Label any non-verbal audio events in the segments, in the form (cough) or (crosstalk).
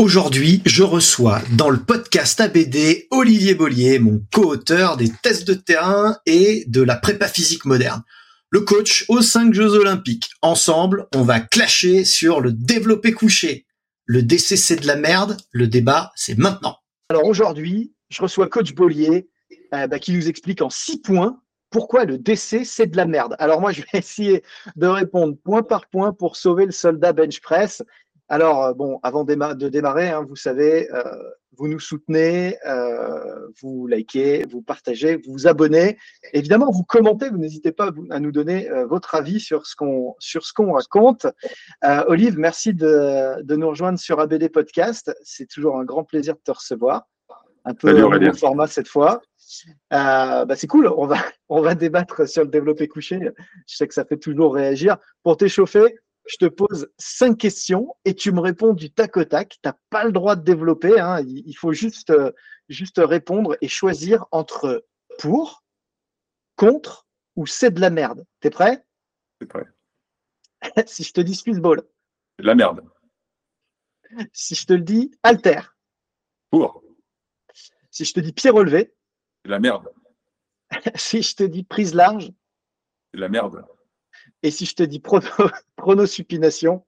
Aujourd'hui, je reçois dans le podcast ABD Olivier Bollier, mon co-auteur des tests de terrain et de la prépa physique moderne. Le coach aux cinq Jeux Olympiques. Ensemble, on va clasher sur le développé couché. Le DC c'est de la merde, le débat c'est maintenant. Alors aujourd'hui, je reçois coach Bollier euh, bah, qui nous explique en six points pourquoi le DC c'est de la merde. Alors moi je vais essayer de répondre point par point pour sauver le soldat bench press. Alors, euh, bon, avant de démarrer, hein, vous savez, euh, vous nous soutenez, euh, vous likez, vous partagez, vous vous abonnez. Évidemment, vous commentez, vous n'hésitez pas à nous donner votre avis sur ce qu'on sur ce qu'on raconte. Olive, merci de, de, nous rejoindre sur ABD Podcast. C'est toujours un grand plaisir de te recevoir. Un peu de format cette fois. bah c'est cool, on va, on va débattre sur le développé couché. Je sais que ça fait toujours réagir. Pour t'échauffer, je te pose cinq questions et tu me réponds du tac au tac. Tu n'as pas le droit de développer. Hein. Il faut juste, euh, juste répondre et choisir entre pour, contre ou c'est de la merde. T'es prêt? C'est prêt. (laughs) si je te dis Ball. C'est de la merde. Si je te le dis alter. Pour. Si je te dis pied relevé. C'est de la merde. (laughs) si je te dis prise large. C'est de la merde. Et si je te dis (laughs) pronosupination?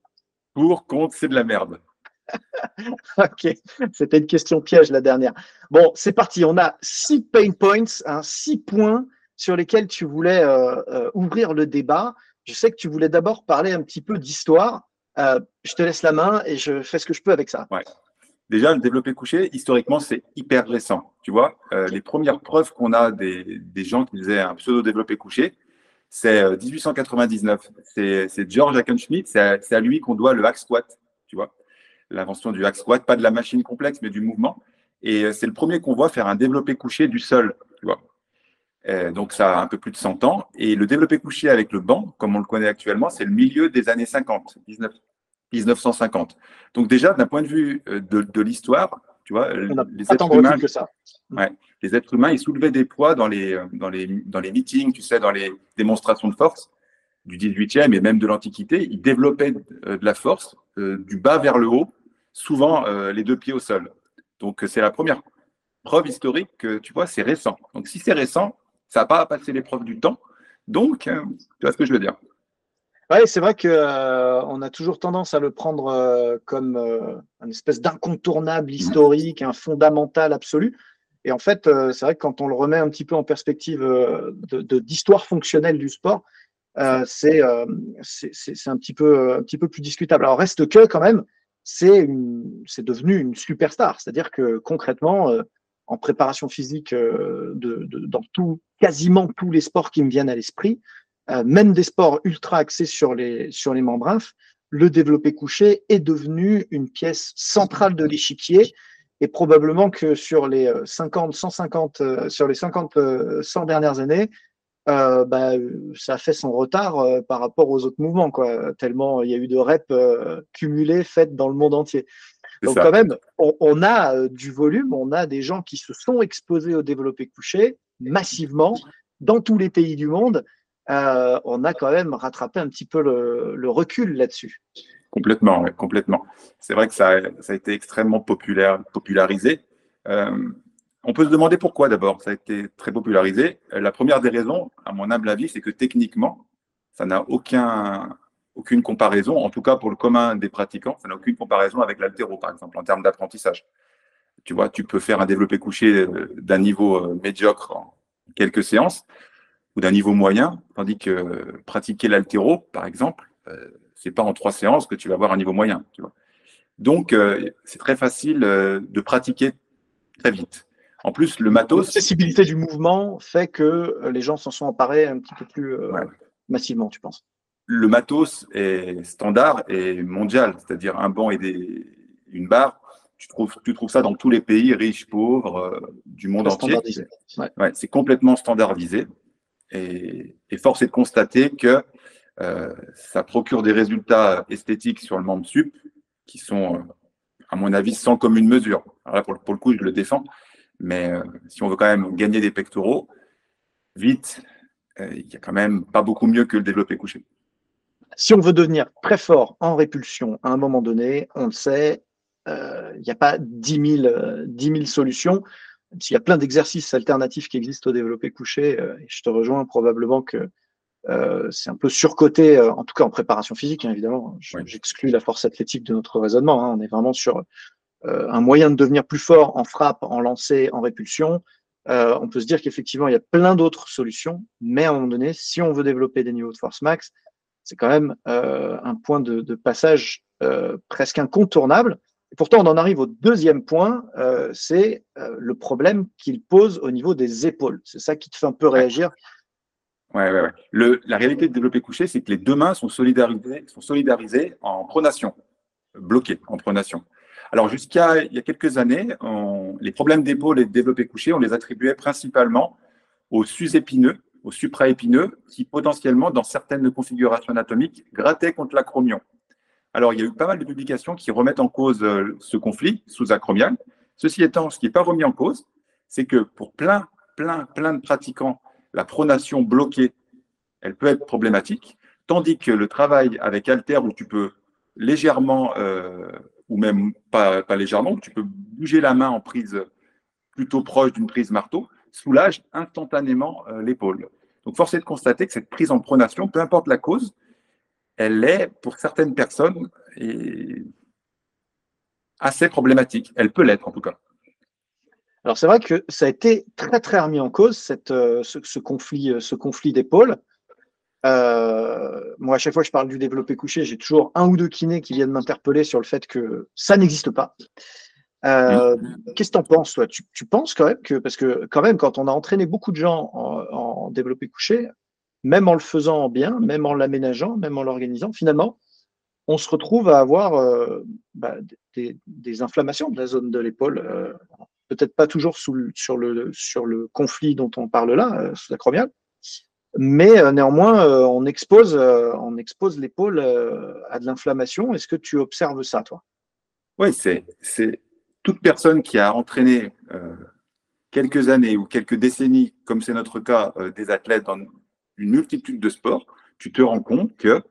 Pour, contre, c'est de la merde. (laughs) ok, c'était une question piège la dernière. Bon, c'est parti. On a six pain points, hein, six points sur lesquels tu voulais euh, euh, ouvrir le débat. Je sais que tu voulais d'abord parler un petit peu d'histoire. Euh, je te laisse la main et je fais ce que je peux avec ça. Ouais. Déjà, le développé couché, historiquement, c'est hyper récent. Tu vois, les premières preuves qu'on a des, des, gens qui faisaient un pseudo développé couché, c'est 1899. Euh, c'est George Hackenschmidt, c'est à, lui qu'on doit le hack squat, tu vois. L'invention du hack squat, pas de la machine complexe, mais du mouvement. Et euh, c'est le premier qu'on voit faire un développé couché du sol, tu vois. Euh, donc ça a un peu plus de 100 ans. Et le développé couché avec le banc, comme on le connaît actuellement, c'est le milieu des années 50, 19, 1950. Donc déjà, d'un point de vue de, de l'histoire, tu vois, les êtres humains, que ça. Ouais, les êtres humains, ils soulevaient des poids dans les, dans les, dans les meetings, tu sais, dans les démonstrations de force du 18e et même de l'Antiquité. Ils développaient euh, de la force euh, du bas vers le haut, souvent euh, les deux pieds au sol. Donc c'est la première preuve historique que tu vois, c'est récent. Donc si c'est récent, ça n'a pas passé l'épreuve du temps. Donc, tu vois ce que je veux dire? Oui, c'est vrai qu'on euh, a toujours tendance à le prendre euh, comme euh, une espèce d'incontournable historique, un fondamental absolu. Et en fait, c'est vrai que quand on le remet un petit peu en perspective d'histoire de, fonctionnelle du sport, c'est un, petit peu, un petit peu plus discutable. Alors, reste que quand même, c'est devenu une superstar. C'est-à-dire que concrètement, en préparation physique de, dans tout, quasiment tous les sports qui me viennent à l'esprit, euh, même des sports ultra axés sur les, sur les membranes, le développé couché est devenu une pièce centrale de l'échiquier et probablement que sur les 50, euh, 150, euh, sur les 50, 100 dernières années, bah, ça a fait son retard par rapport aux autres mouvements, quoi, tellement il y a eu de reps cumulés faites dans le monde entier. Donc quand même, on, on a du volume, on a des gens qui se sont exposés au développé couché massivement dans tous les pays du monde on a quand même rattrapé un petit peu le, recul là-dessus. Complètement, complètement. C'est vrai que ça, a été extrêmement populaire, popularisé. on peut se demander pourquoi d'abord ça a été très popularisé. La première des raisons, à mon humble avis, c'est que techniquement, ça n'a aucun, aucune comparaison, en tout cas pour le commun des pratiquants, ça n'a aucune comparaison avec l'altéro, par exemple, en termes d'apprentissage. Tu vois, tu peux faire un développé couché euh, d'un niveau euh, médiocre en quelques séances ou d'un niveau moyen, tandis que pratiquer l'altéro, par exemple, euh, c'est pas en trois séances que tu vas avoir un niveau moyen. Tu vois. Donc, c'est très facile de pratiquer très vite. En plus, le matos. L'accessibilité du mouvement fait que les gens s'en sont emparés un petit peu plus massivement, tu penses? Le matos est standard et mondial, c'est-à-dire un banc et des, une barre. Tu trouves, tu trouves ça dans tous les pays, riches, pauvres, euh, du monde entier. Ouais. c'est complètement standardisé. Et, et, force est de constater que euh, ça procure des résultats esthétiques sur le membre sup qui sont, euh, à mon avis, sans commune mesure. Là, pour, le coup, je le défends. Mais si on veut quand même gagner des pectoraux, vite, euh, il n'y a quand même pas beaucoup mieux que le développé couché. Si on veut devenir très fort en répulsion à un moment donné, on le sait, euh, il n'y a pas 10 000, euh, solutions. S'il y a plein d'exercices alternatifs qui existent au développé couché, je te rejoins probablement que c'est un peu surcoté, en tout cas en préparation physique, hein, évidemment. J'exclus la force athlétique de notre raisonnement. Hein. On est vraiment sur un moyen de devenir plus fort en frappe, en lancer, en répulsion. Euh, on peut se dire qu'effectivement, il y a plein d'autres solutions, mais à un moment donné, si on veut développer des niveaux de force max, c'est quand même euh, un point de, passage euh, presque incontournable. Et pourtant, on en arrive au deuxième point, c'est le problème qu'il pose au niveau des épaules. C'est ça qui te fait un peu réagir. Ouais, ouais, la réalité de développer couché, c'est que les deux mains sont solidarisées, sont solidarisées en pronation, bloquées en pronation. Alors, jusqu'à il y a quelques années, les problèmes d'épaule et de développé couché, on les attribuait principalement aux sus-épineux, aux supraépineux, qui potentiellement, dans certaines configurations anatomiques, grattaient contre l'acromion. Alors, il y a eu pas mal de publications qui remettent en cause euh, ce conflit sous-acromial. Ceci étant, ce qui n'est pas remis en cause, c'est que pour plein, plein, plein de pratiquants, la pronation bloquée, elle peut être problématique, tandis que le travail avec halter, où tu peux légèrement euh, ou même pas, légèrement, tu peux bouger la main en prise plutôt proche d'une prise marteau, soulage instantanément euh, l'épaule. Donc, force est de constater que cette prise en pronation, peu importe la cause, elle est, pour certaines personnes, assez problématique. Elle peut l'être, en tout cas. Alors, c'est vrai que ça a été très, très remis en cause, cette, euh, ce, conflit, ce conflit d'épaule. Euh, moi, à chaque fois que je parle du développé couché, j'ai toujours un ou deux kinés qui viennent m'interpeller sur le fait que ça n'existe pas. Euh, qu'est-ce que tu en penses, toi? Tu, penses quand même que, parce que quand même, quand on a entraîné beaucoup de gens en, développé couché, même en le faisant bien, même en l'aménageant, même en l'organisant, finalement, on se retrouve à avoir euh, bah, des, inflammations de la zone de l'épaule. Peut-être pas toujours sur, le, le conflit dont on parle là, sous acromial, mais euh, néanmoins, euh, on expose, euh, on expose l'épaule à de l'inflammation. Est-ce que tu observes ça, toi? Oui, c'est, toute personne qui a entraîné quelques années ou quelques décennies, comme c'est notre cas des athlètes dans une multitude de sports, tu te rends compte que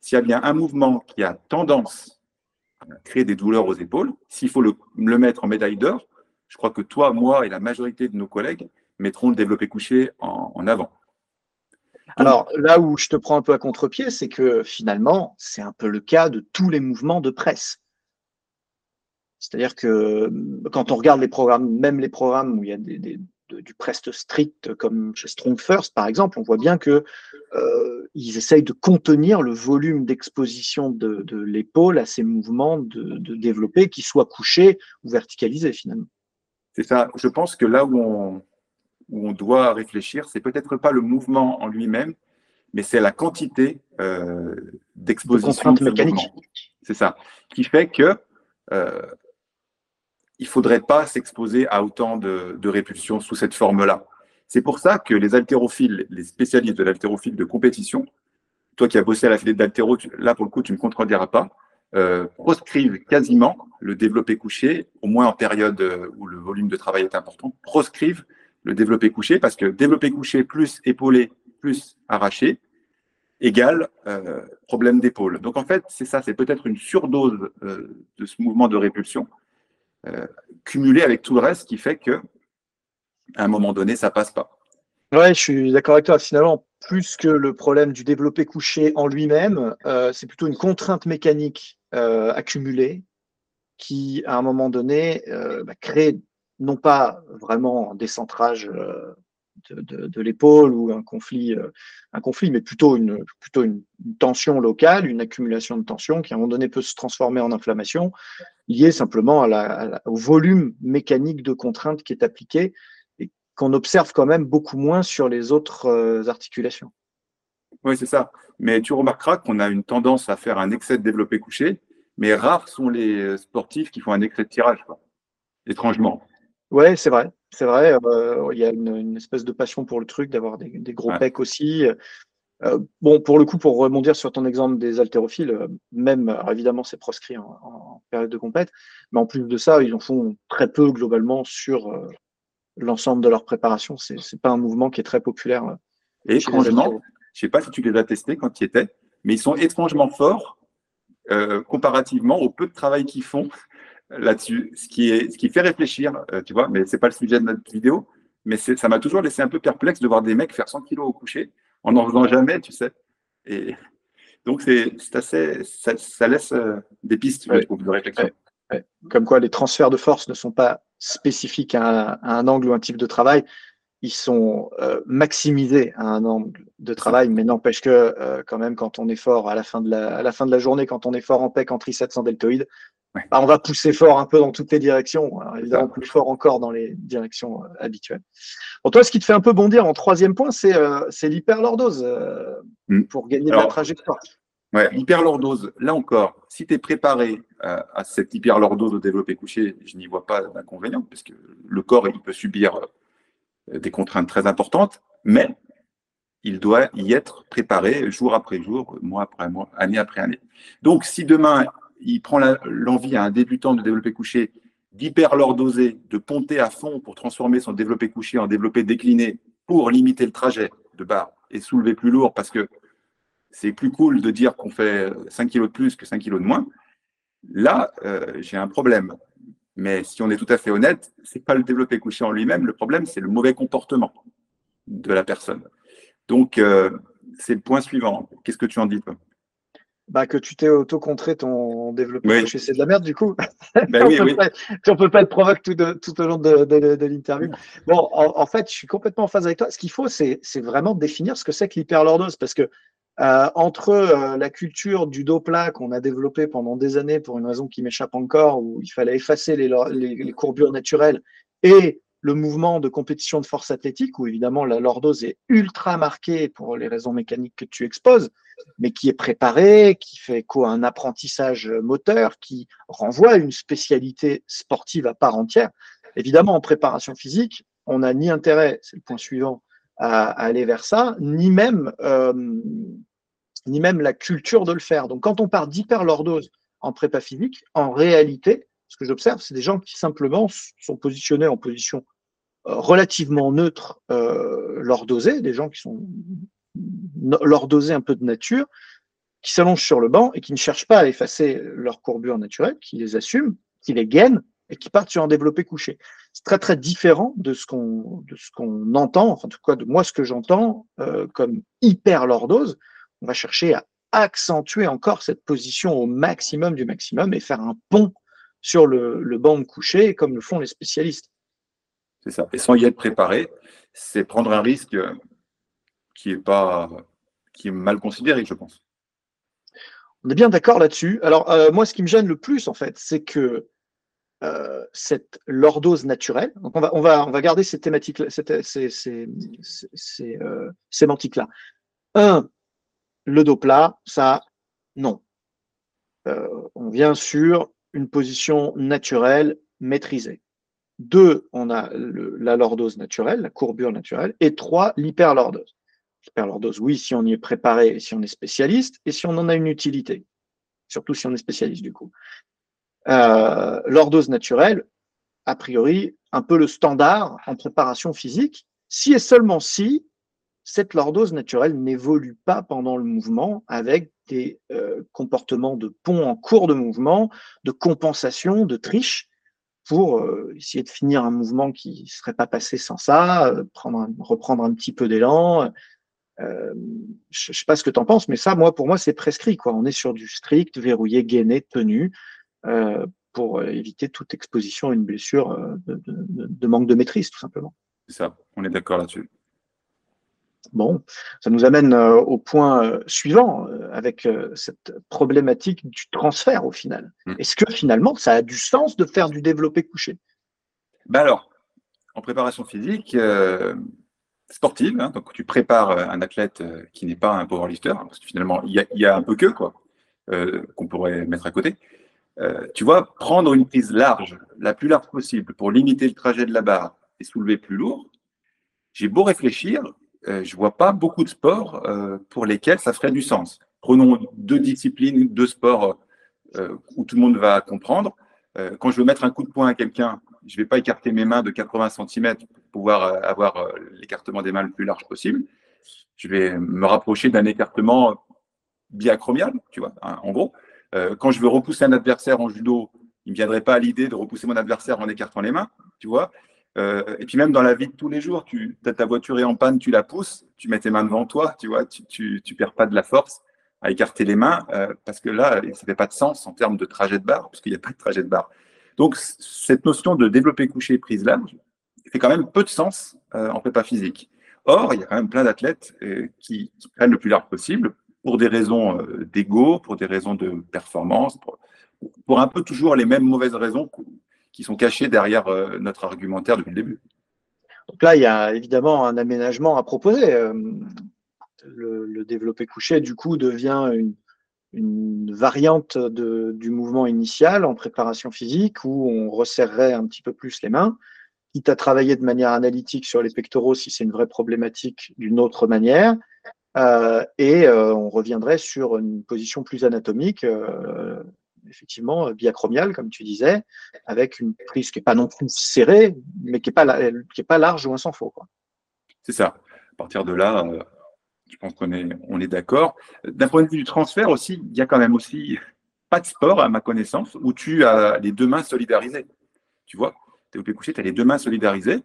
s'il y a bien un mouvement qui a tendance à créer des douleurs aux épaules, s'il faut le, mettre en médaille d'or, je crois que toi, moi et la majorité de nos collègues mettront le développé couché en avant. Alors là où je te prends un peu à contre-pied, c'est que finalement, c'est un peu le cas de tous les mouvements de presse. C'est-à-dire que quand on regarde les programmes, même les programmes où il y a du prest strict comme chez Strong First par exemple, on voit bien que euh, essayent de contenir le volume d'exposition de, l'épaule à ces mouvements de, de développer, qui soient couchés ou verticalisés finalement. C'est ça. Je pense que là où on, où on doit réfléchir, c'est peut-être pas le mouvement en lui-même, mais c'est la quantité euh, d'exposition de mécanique. C'est ça, qui fait que euh, il faudrait pas s'exposer à autant de, de répulsion sous cette forme-là. C'est pour ça que les haltérophiles, les spécialistes de l'haltérophile de compétition, toi qui as bossé à la file d'haltéro, là pour le coup tu ne me contrediras pas, euh, proscrivent quasiment le développé couché, au moins en période où le volume de travail est important, proscrivent le développé couché, parce que développé couché plus épaulé plus arraché égale euh, problème d'épaule. Donc en fait, c'est ça, c'est peut-être une surdose euh, de ce mouvement de répulsion euh, cumulé avec tout le reste qui fait que à un moment donné, ça passe pas. Ouais, je suis d'accord avec toi. Finalement, plus que le problème du développé couché en lui-même, c'est plutôt une contrainte mécanique accumulée qui, à un moment donné, bah, crée non pas vraiment des centrages de, l'épaule ou un conflit, euh, un conflit, mais plutôt, une, plutôt une, tension locale, une accumulation de tension qui à un moment donné peut se transformer en inflammation, liée simplement au volume mécanique de contrainte qui est appliqué qu'on observe quand même beaucoup moins sur les autres euh, articulations. Oui, c'est ça. Mais tu remarqueras qu'on a une tendance à faire un excès de développé couché, mais rares sont les sportifs qui font un excès de tirage, étrangement. Oui, c'est vrai. C'est vrai, euh, il y a une, espèce de passion pour le truc, d'avoir des, gros pecs aussi. Euh, bon, pour le coup, pour rebondir sur ton exemple des haltérophiles, euh, même, évidemment, c'est proscrit en, période de compète, mais en plus de ça, ils en font très peu globalement sur l'ensemble de leur préparation. C'est n'est pas un mouvement qui est très populaire. Et étrangement, je sais pas si tu les as testés quand tu y étais, mais ils sont étrangement forts comparativement au peu de travail qu'ils font (laughs) là-dessus, ce qui, est, ce qui fait réfléchir, euh, tu vois, mais c'est pas le sujet de notre vidéo, mais ça m'a toujours laissé un peu perplexe de voir des mecs faire 100 kilos au coucher en n'en faisant jamais, tu sais. Et donc, c'est assez, ça, laisse euh, des pistes de réflexion. Comme quoi, les transferts de force ne sont pas spécifiques à un, angle ou un type de travail, ils sont euh, maximisés à un angle de travail, mais n'empêche que quand même, quand on est fort à la fin de la, à la fin de la journée, quand on est fort en pec, en triceps, en deltoïde, bah, on va pousser fort un peu dans toutes les directions, évidemment plus fort encore dans les directions euh, habituelles. Bon, toi, ce qui te fait un peu bondir en troisième point, c'est euh, l'hyperlordose euh, mm. pour gagner de la trajectoire. Ouais, l'hyperlordose, là encore, si tu es préparé à cette hyperlordose au développé couché, je n'y vois pas d'inconvénient, parce que le corps, il peut subir des contraintes très importantes, mais il doit y être préparé jour après jour, mois après mois, année après année. Donc, si demain, il prend l'envie à un débutant de développer couché d'hyperlordoser, de ponter à fond pour transformer son développé couché en développé décliné pour limiter le trajet de barre et soulever plus lourd parce que c'est plus cool de dire qu'on fait 5 kg de plus que 5 kg de moins. Là, euh, j'ai un problème. Mais si on est tout à fait honnête, c'est pas le développé couché en lui-même. Le problème, c'est le mauvais comportement de la personne. Donc, euh, c'est le point suivant. Qu'est-ce que tu en dis, toi? Bah, que tu t'es auto-contré ton développement c'est de la merde du coup. Ben (laughs) oui, oui. on peut pas être provoque tout, tout au long de, l'interview. Bon, en, fait, je suis complètement en phase avec toi. Ce qu'il faut, c'est vraiment définir ce que c'est que l'hyperlordose, parce que euh, entre euh, la culture du dos plat qu'on a développé pendant des années pour une raison qui m'échappe encore, où il fallait effacer les, courbures naturelles, et le mouvement de compétition de force athlétique, où évidemment la lordose est ultra marquée pour les raisons mécaniques que tu exposes, mais qui est préparé, qui fait quoi un apprentissage moteur, qui renvoie à une spécialité sportive à part entière. Évidemment, en préparation physique, on n'a ni intérêt, c'est le point suivant, à, aller vers ça, ni même, euh, ni même la culture de le faire. Donc, quand on part d'hyperlordose en prépa physique, en réalité, ce que j'observe, c'est des gens qui simplement sont positionnés en position euh, relativement neutre, euh, lordosée, des gens qui sont lordosés un peu de nature, qui s'allongent sur le banc et qui ne cherchent pas à effacer leur courbure naturelle, qui les assument, qui les gainent et qui partent sur un développé couché. C'est très très différent de ce qu'on de ce qu'on entend, enfin, en tout cas de moi ce que j'entends euh, comme hyper lordose. On va chercher à accentuer encore cette position au maximum du maximum et faire un pont sur le, banc de coucher, comme le font les spécialistes. C'est ça. Et sans y être préparé, c'est prendre un risque qui est pas qui est mal considéré, je pense. On est bien d'accord là-dessus. Alors euh, moi, ce qui me gêne le plus, en fait, c'est que euh, cette lordose naturelle. Donc on va on va on va garder ces thématiques, ces, ces, ces, euh, sémantiques-là. Un, le dos plat, ça, non. on vient sur une position naturelle maîtrisée. Deux, on a la lordose naturelle, la courbure naturelle. Et trois, l'hyperlordose. L'hyperlordose, oui, si on y est préparé, si on est spécialiste, et si on en a une utilité. Surtout si on est spécialiste, du coup. Euh, lordose naturelle, a priori, un peu le standard en préparation physique, si et seulement si cette lordose naturelle n'évolue pas pendant le mouvement avec des euh, comportements de pont en cours de mouvement, de compensation, de triche, pour euh, essayer de finir un mouvement qui ne serait pas passé sans ça, euh, prendre reprendre un petit peu d'élan. je ne sais pas ce que tu en penses, mais ça, moi, pour moi, c'est prescrit. On est sur du strict, verrouillé, gainé, tenu, pour éviter toute exposition à une blessure de manque de maîtrise, tout simplement. C'est ça, on est d'accord là-dessus. Bon, ça nous amène euh, au point euh, suivant, euh, avec cette problématique du transfert au final. Mm. Est-ce que finalement, ça a du sens de faire du développé couché? Ben Alors, en préparation physique, sportive, hein, donc tu prépares un athlète qui n'est pas un powerlifter, hein, parce que finalement, il y, a, un peu que, quoi, qu'on pourrait mettre à côté. tu vois, prendre une prise large, la plus large possible, pour limiter le trajet de la barre et soulever plus lourd, j'ai beau réfléchir, euh, je vois pas beaucoup de sports euh, pour lesquels ça ferait du sens. Prenons deux disciplines, deux sports euh, où tout le monde va comprendre. quand je veux mettre un coup de poing à quelqu'un, je vais pas écarter mes mains de 80 cm pour pouvoir avoir l'écartement des mains le plus large possible. Je vais me rapprocher d'un écartement biacromial, tu vois, hein, en gros. quand je veux repousser un adversaire en judo, il ne viendrait pas à l'idée de repousser mon adversaire en écartant les mains, tu vois. Euh, et puis même dans la vie de tous les jours, tu ta voiture est en panne, tu la pousses, tu mets tes mains devant toi, tu vois, tu, tu, perds pas de la force à écarter les mains euh, parce que là, ça fait pas de sens en termes de trajet de barre parce qu'il n'y a pas de trajet de barre. Donc cette notion de développer couché prise large fait quand même peu de sens euh, en prépa physique. Or, il y a quand même plein d'athlètes qui, prennent le plus large possible pour des raisons d'ego, pour des raisons de performance, pour, pour, un peu toujours les mêmes mauvaises raisons qui sont cachés derrière euh, notre argumentaire depuis le début. Donc là, il y a évidemment un aménagement à proposer. Euh, le, développé couché, du coup, devient une, variante du mouvement initial en préparation physique où on resserrerait un petit peu plus les mains, quitte à travailler de manière analytique sur les pectoraux si c'est une vraie problématique d'une autre manière. Euh, et on reviendrait sur une position plus anatomique, effectivement euh, biacromial, comme tu disais, avec une prise qui n'est pas non plus serrée, mais qui n'est pas, pas large ou un sans faux. C'est ça. À partir de là, euh, je pense qu'on est, on est d'accord. D'un point de vue du transfert aussi, il y a quand même aussi pas de sport, à ma connaissance, où tu as les deux mains solidarisées. Tu vois, au couché, tu as les deux mains solidarisées.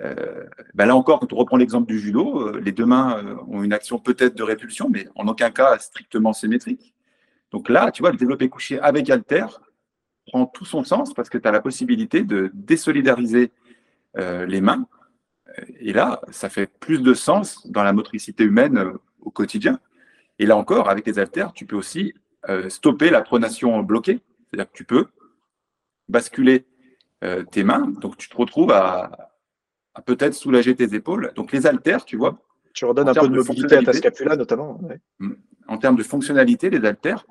Euh, ben là encore, quand on reprend l'exemple du judo, les deux mains ont une action peut-être de répulsion, mais en aucun cas strictement symétrique. Donc là, tu vois, le développé couché avec Alter prend tout son sens parce que tu as la possibilité de désolidariser euh, les mains. Et là, ça fait plus de sens dans la motricité humaine euh, au quotidien. Et là encore, avec les haltères, tu peux aussi euh, stopper la pronation bloquée. C'est-à-dire que tu peux basculer tes mains, donc tu te retrouves à, peut-être soulager tes épaules. Donc les haltères, tu vois. Tu redonnes un peu de mobilité à ta scapula notamment. En termes de fonctionnalité, les haltères,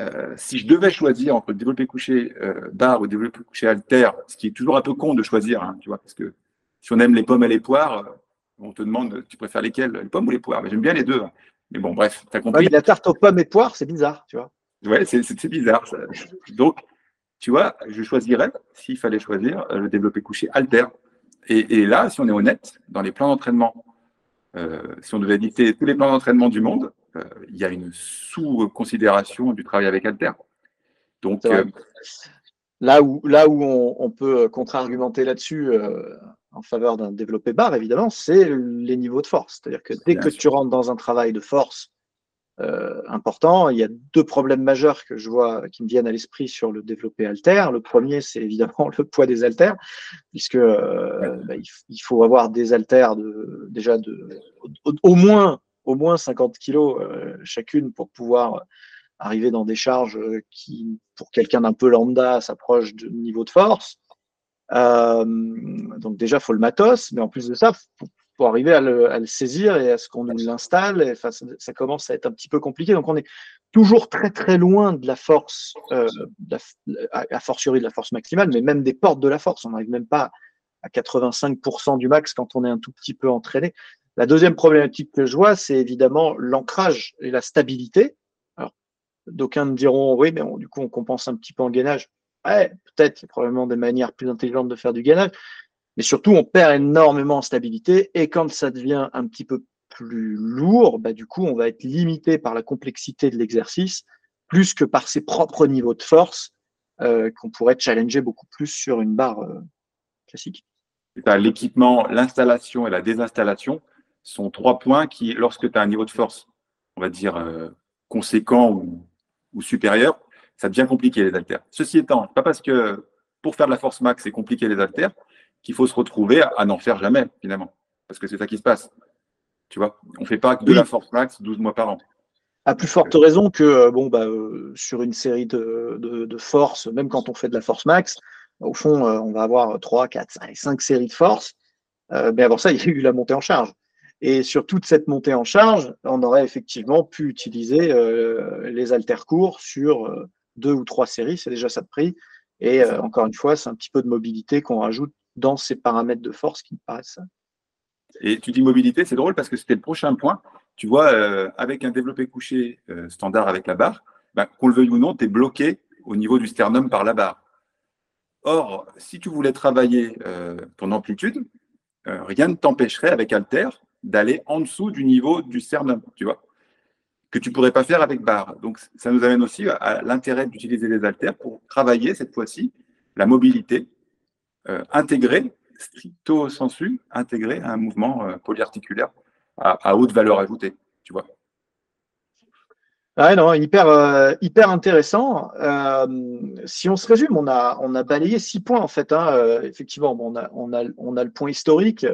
euh, si je devais choisir entre développer couché euh, barre ou développer couché alter, ce qui est toujours un peu con de choisir, hein, tu vois, parce que si on aime les pommes et les poires, euh, on te demande, tu préfères lesquelles, les pommes ou les poires? J'aime bien les deux. Hein. Mais bon, bref, tu as compris. la tarte aux pommes et poires, c'est bizarre, tu vois. Ouais, c'est bizarre. Donc, tu vois, je choisirais, s'il fallait choisir, le développé couché alter. Et, et, là, si on est honnête, dans les plans d'entraînement, si on devait éditer tous les plans d'entraînement du monde, euh, il y a une sous-considération du travail avec Alter. Donc, euh, là où, là où on, peut contre-argumenter là-dessus euh, en faveur d'un développé bar, évidemment, c'est les niveaux de force. C'est-à-dire que dès que tu rentres dans un travail de force important, il y a deux problèmes majeurs que je vois qui me viennent à l'esprit sur le développé alter. Le premier, c'est évidemment (laughs) le poids des haltères, puisque bah, il, faut avoir des haltères de, déjà de, au moins au moins 50 kilos euh, chacune pour pouvoir arriver dans des charges euh, qui, pour quelqu'un d'un peu lambda, s'approchent de niveau de force. Euh, donc déjà, il faut le matos, mais en plus de ça, faut, arriver à le, saisir et à ce qu'on l'installe. Et, ça, commence à être un petit peu compliqué. Donc on est toujours très très loin de la force, à, fortiori de la force maximale, mais même des portes de la force. On n'arrive même pas à 85% du max quand on est un tout petit peu entraîné. La deuxième problématique que je vois, c'est évidemment l'ancrage et la stabilité. Alors, d'aucuns me diront, oui, mais du coup, on compense un petit peu en gainage. Ouais, peut-être, probablement des manières plus intelligentes de faire du gainage. Mais surtout, on perd énormément en stabilité. Et quand ça devient un petit peu plus lourd, bah, du coup, on va être limité par la complexité de l'exercice, plus que par ses propres niveaux de force, euh, qu'on pourrait challenger beaucoup plus sur une barre euh, classique. L'équipement, l'installation et la désinstallation sont trois points qui, lorsque tu as un niveau de force, on va dire, euh, conséquent ou, ou, supérieur, ça devient compliqué les haltères. Ceci étant, pas parce que pour faire de la force max, c'est compliqué les haltères, qu'il faut se retrouver à, n'en faire jamais, finalement. Parce que c'est ça qui se passe. Tu vois, on ne fait pas que de la force max 12 mois par an. À plus forte raison que euh, bon, bah, euh, sur une série de, de, forces, même quand on fait de la force max, au fond, on va avoir 3, 4, 5, 5 séries de forces. mais avant ça, (laughs) il y a eu la montée en charge. Et sur toute cette montée en charge, on aurait effectivement pu utiliser euh, les haltères courts sur euh, deux ou trois séries, c'est déjà ça de prix. Et euh, encore une fois, c'est un petit peu de mobilité qu'on rajoute dans ces paramètres de force qui me paraissent. Et tu dis mobilité, c'est drôle parce que c'était le prochain point. Tu vois, avec un développé couché standard avec la barre, ben, qu'on le veuille ou non, tu es bloqué au niveau du sternum par la barre. Or, si tu voulais travailler ton amplitude, rien ne t'empêcherait avec Alter d'aller en dessous du niveau du sternum, tu vois, que tu pourrais pas faire avec barre. Donc, ça nous amène aussi à l'intérêt d'utiliser les haltères pour travailler cette fois-ci la mobilité euh, intégrée, stricto sensu, intégrée à un mouvement euh, polyarticulaire à, haute valeur ajoutée, tu vois. Ouais, non, hyper, euh, hyper intéressant. si on se résume, on a, on a balayé six points en fait. Hein. effectivement, on, a, on, a, on a le point historique,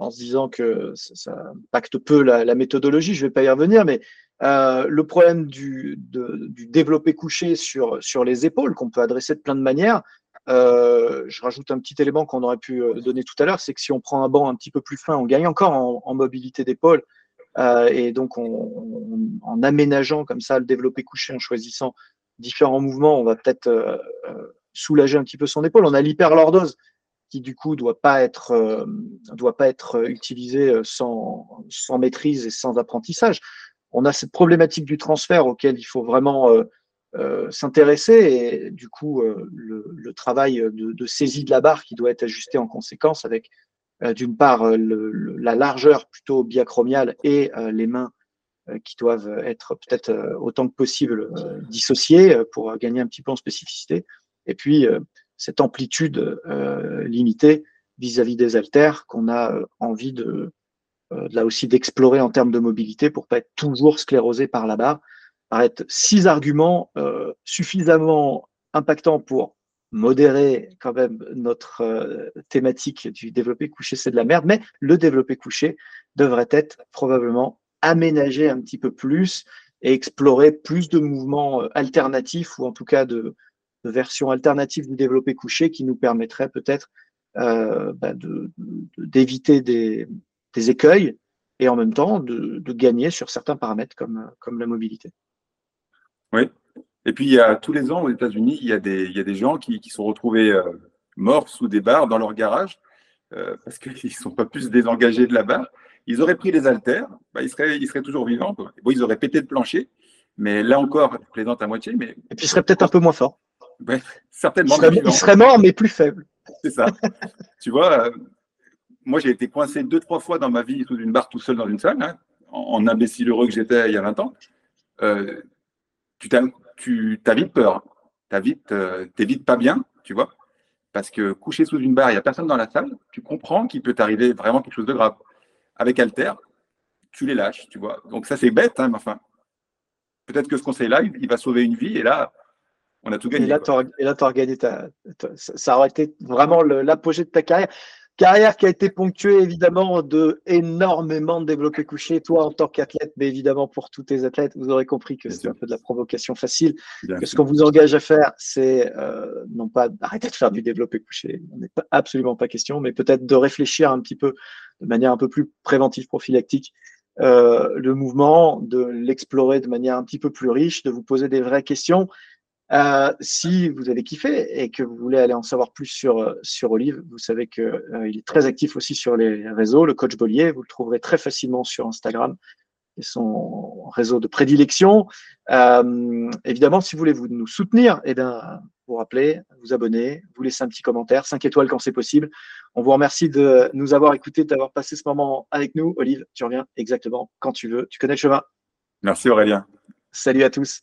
en se disant que ça, impacte peu la, méthodologie, je ne vais pas y revenir, mais euh, le problème du, développé couché sur, les épaules, qu'on peut adresser de plein de manières, euh, je rajoute un petit élément qu'on aurait pu euh, donner tout à l'heure, c'est que si on prend un banc un petit peu plus fin, on gagne encore en, mobilité d'épaule. et donc, en aménageant comme ça le développé couché, en choisissant différents mouvements, on va peut-être soulager un petit peu son épaule. On a l'hyperlordose qui du coup doit pas être euh, doit pas être utilisé euh, sans, sans maîtrise et sans apprentissage. On a cette problématique du transfert auquel il faut vraiment euh, s'intéresser et du coup le, travail de, saisie de la barre qui doit être ajusté en conséquence avec d'une part la largeur plutôt biacromiale et les mains qui doivent être peut-être autant que possible dissociées pour gagner un petit peu en spécificité. Et puis cette amplitude euh, limitée vis-à-vis des haltères qu'on a euh, envie de euh, là aussi d'explorer en termes de mobilité pour pas être toujours sclérosé par la barre. être six arguments suffisamment impactants pour modérer quand même notre thématique du développé couché, c'est de la merde, mais le développé couché devrait être probablement aménagé un petit peu plus et explorer plus de mouvements alternatifs ou en tout cas de, de version alternative du développé couché qui nous permettrait peut-être euh, bah, d'éviter des, des, écueils et en même temps de, de, gagner sur certains paramètres comme, comme la mobilité. Oui. Et puis, il y a, tous les ans aux États-Unis, il, y a des, il y a des gens qui, qui sont retrouvés euh, morts sous des barres dans leur garage euh, parce qu'ils (laughs) ne sont pas plus désengagés de la barre. Ils auraient pris les haltères, bah, ils, seraient, ils seraient toujours vivants. Bon, ils auraient pété le plancher, mais là encore, je plaisante à moitié. Mais... Et puis, ils seraient peut-être un peu moins forts certainement. Il serait, mort, mais plus faible. C'est ça. tu vois, euh, moi, j'ai été coincé deux, trois fois dans ma vie sous une barre tout seul dans une salle, hein, en, imbécile heureux que j'étais il y a 20 ans. Euh, tu as, vite peur. Tu vite, euh, vite pas bien, tu vois. Parce que coucher sous une barre, il n'y a personne dans la salle, tu comprends qu'il peut t'arriver vraiment quelque chose de grave. Avec Alter, tu les lâches, tu vois. Donc ça, c'est bête, hein, mais enfin. Peut-être que ce conseil-là, il va sauver une vie, et là, on a tout gagné. Et là, tu as, gagné ta, ça aurait été vraiment l'apogée de ta carrière. Carrière qui a été ponctuée évidemment de énormément de développés couchés. Toi, en tant qu'athlète, mais évidemment pour tous tes athlètes, vous aurez compris que c'est un peu de la provocation facile. que ce qu'on vous engage à faire, c'est euh, non pas d'arrêter de faire du développé couché, on n'est absolument pas question, mais peut-être de réfléchir un petit peu de manière un peu plus préventive, prophylactique, euh, le mouvement, de l'explorer de manière un petit peu plus riche, de vous poser des vraies questions euh, si vous avez kiffé et que vous voulez aller en savoir plus sur, euh, sur Olive, vous savez qu'il euh, est très actif aussi sur les réseaux, le coach Bollier. Vous le trouverez très facilement sur Instagram et son réseau de prédilection. évidemment, si vous voulez vous nous soutenir, eh bien, vous rappelez, vous abonner, vous laisser un petit commentaire, 5 étoiles quand c'est possible. On vous remercie de nous avoir écoutés, d'avoir passé ce moment avec nous. Olive, tu reviens exactement quand tu veux. Tu connais le chemin. Merci Aurélien. Salut à tous.